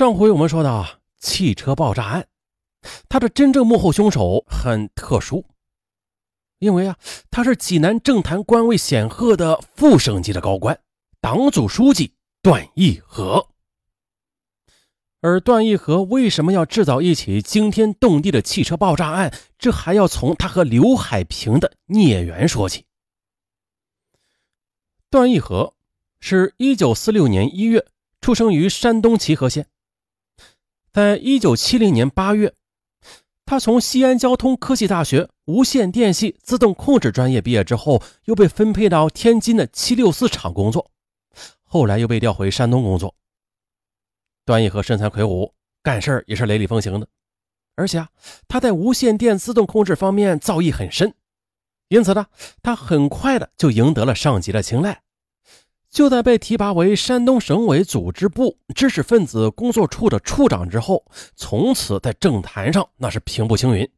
上回我们说到啊汽车爆炸案，他的真正幕后凶手很特殊，因为啊，他是济南政坛官位显赫的副省级的高官，党组书记段义和。而段义和为什么要制造一起惊天动地的汽车爆炸案？这还要从他和刘海平的孽缘说起。段义和是一九四六年一月出生于山东齐河县。在一九七零年八月，他从西安交通科技大学无线电系自动控制专业毕业之后，又被分配到天津的七六四厂工作，后来又被调回山东工作。段义和身材魁梧，干事也是雷厉风行的，而且啊，他在无线电自动控制方面造诣很深，因此呢，他很快的就赢得了上级的青睐。就在被提拔为山东省委组织部知识分子工作处的处长之后，从此在政坛上那是平步青云。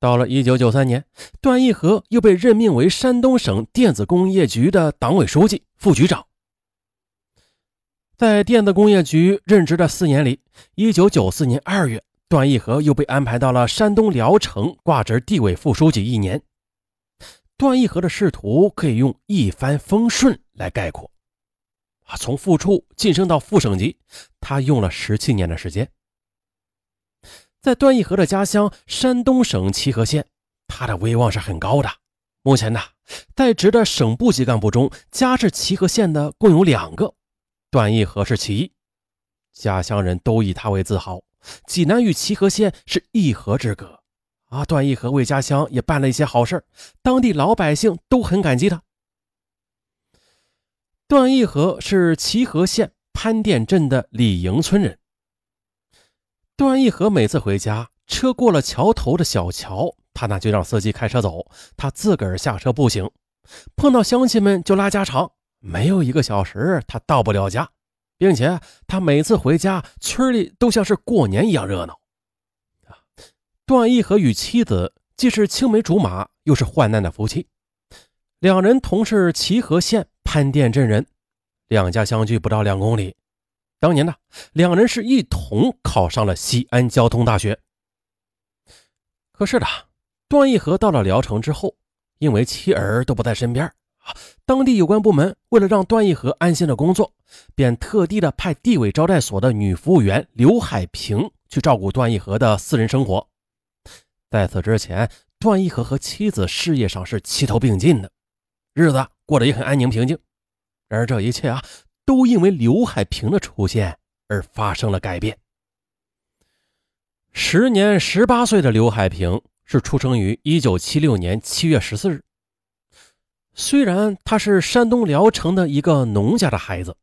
到了一九九三年，段义和又被任命为山东省电子工业局的党委书记、副局长。在电子工业局任职的四年里，一九九四年二月，段义和又被安排到了山东聊城挂职地委副书记一年。段义和的仕途可以用一帆风顺来概括，啊，从副处晋升到副省级，他用了十七年的时间。在段义和的家乡山东省齐河县，他的威望是很高的。目前呢，在职的省部级干部中，家是齐河县的共有两个，段义和是其一，家乡人都以他为自豪。济南与齐河县是一河之隔。啊，段义和为家乡也办了一些好事当地老百姓都很感激他。段义和是齐河县潘店镇的李营村人。段义和每次回家，车过了桥头的小桥，他那就让司机开车走，他自个儿下车步行。碰到乡亲们就拉家常，没有一个小时他到不了家，并且他每次回家，村里都像是过年一样热闹。段义和与妻子既是青梅竹马，又是患难的夫妻。两人同是齐河县潘店镇人，两家相距不到两公里。当年呢，两人是一同考上了西安交通大学。可是呢，段义和到了聊城之后，因为妻儿都不在身边，当地有关部门为了让段义和安心的工作，便特地的派地委招待所的女服务员刘海平去照顾段义和的私人生活。在此之前，段义和和妻子事业上是齐头并进的，日子过得也很安宁平静。然而这一切啊，都因为刘海平的出现而发生了改变。时年十八岁的刘海平是出生于一九七六年七月十四日。虽然他是山东聊城的一个农家的孩子，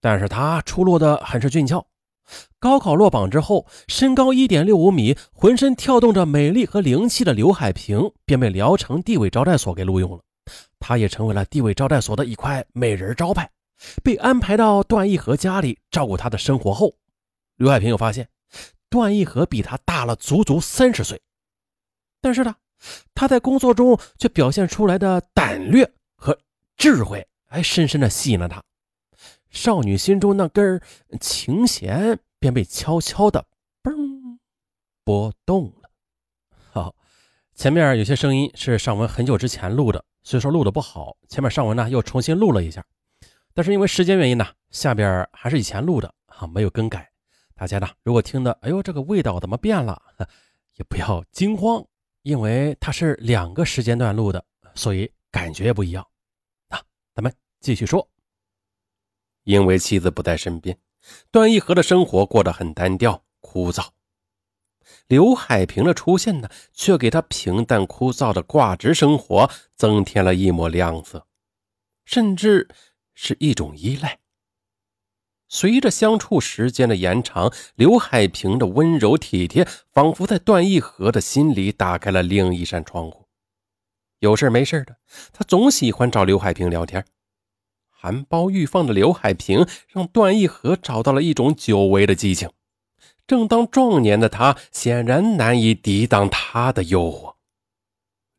但是他出落的很是俊俏。高考落榜之后，身高一点六五米，浑身跳动着美丽和灵气的刘海平便被聊城地委招待所给录用了。他也成为了地委招待所的一块美人招牌，被安排到段义和家里照顾他的生活后，刘海平又发现段义和比他大了足足三十岁，但是呢，他在工作中却表现出来的胆略和智慧，还深深的吸引了他。少女心中那根琴弦便被悄悄的嘣拨动了。好，前面有些声音是尚文很久之前录的，所以说录的不好。前面尚文呢又重新录了一下，但是因为时间原因呢，下边还是以前录的啊，没有更改。大家呢如果听的，哎呦这个味道怎么变了，也不要惊慌，因为它是两个时间段录的，所以感觉也不一样。啊，咱们继续说。因为妻子不在身边，段义和的生活过得很单调枯燥。刘海平的出现呢，却给他平淡枯燥的挂职生活增添了一抹亮色，甚至是一种依赖。随着相处时间的延长，刘海平的温柔体贴，仿佛在段义和的心里打开了另一扇窗户。有事没事的，他总喜欢找刘海平聊天。含苞欲放的刘海平让段义和找到了一种久违的激情。正当壮年的他显然难以抵挡他的诱惑，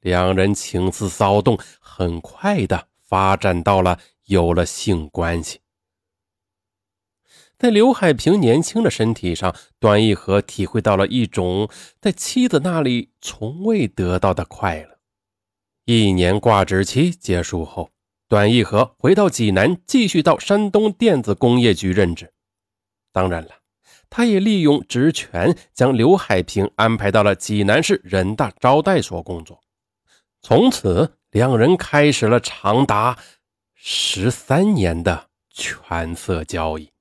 两人情思骚动，很快的发展到了有了性关系。在刘海平年轻的身体上，段义和体会到了一种在妻子那里从未得到的快乐。一年挂职期结束后，段义和回到济南，继续到山东电子工业局任职。当然了，他也利用职权将刘海平安排到了济南市人大招待所工作。从此，两人开始了长达十三年的权色交易。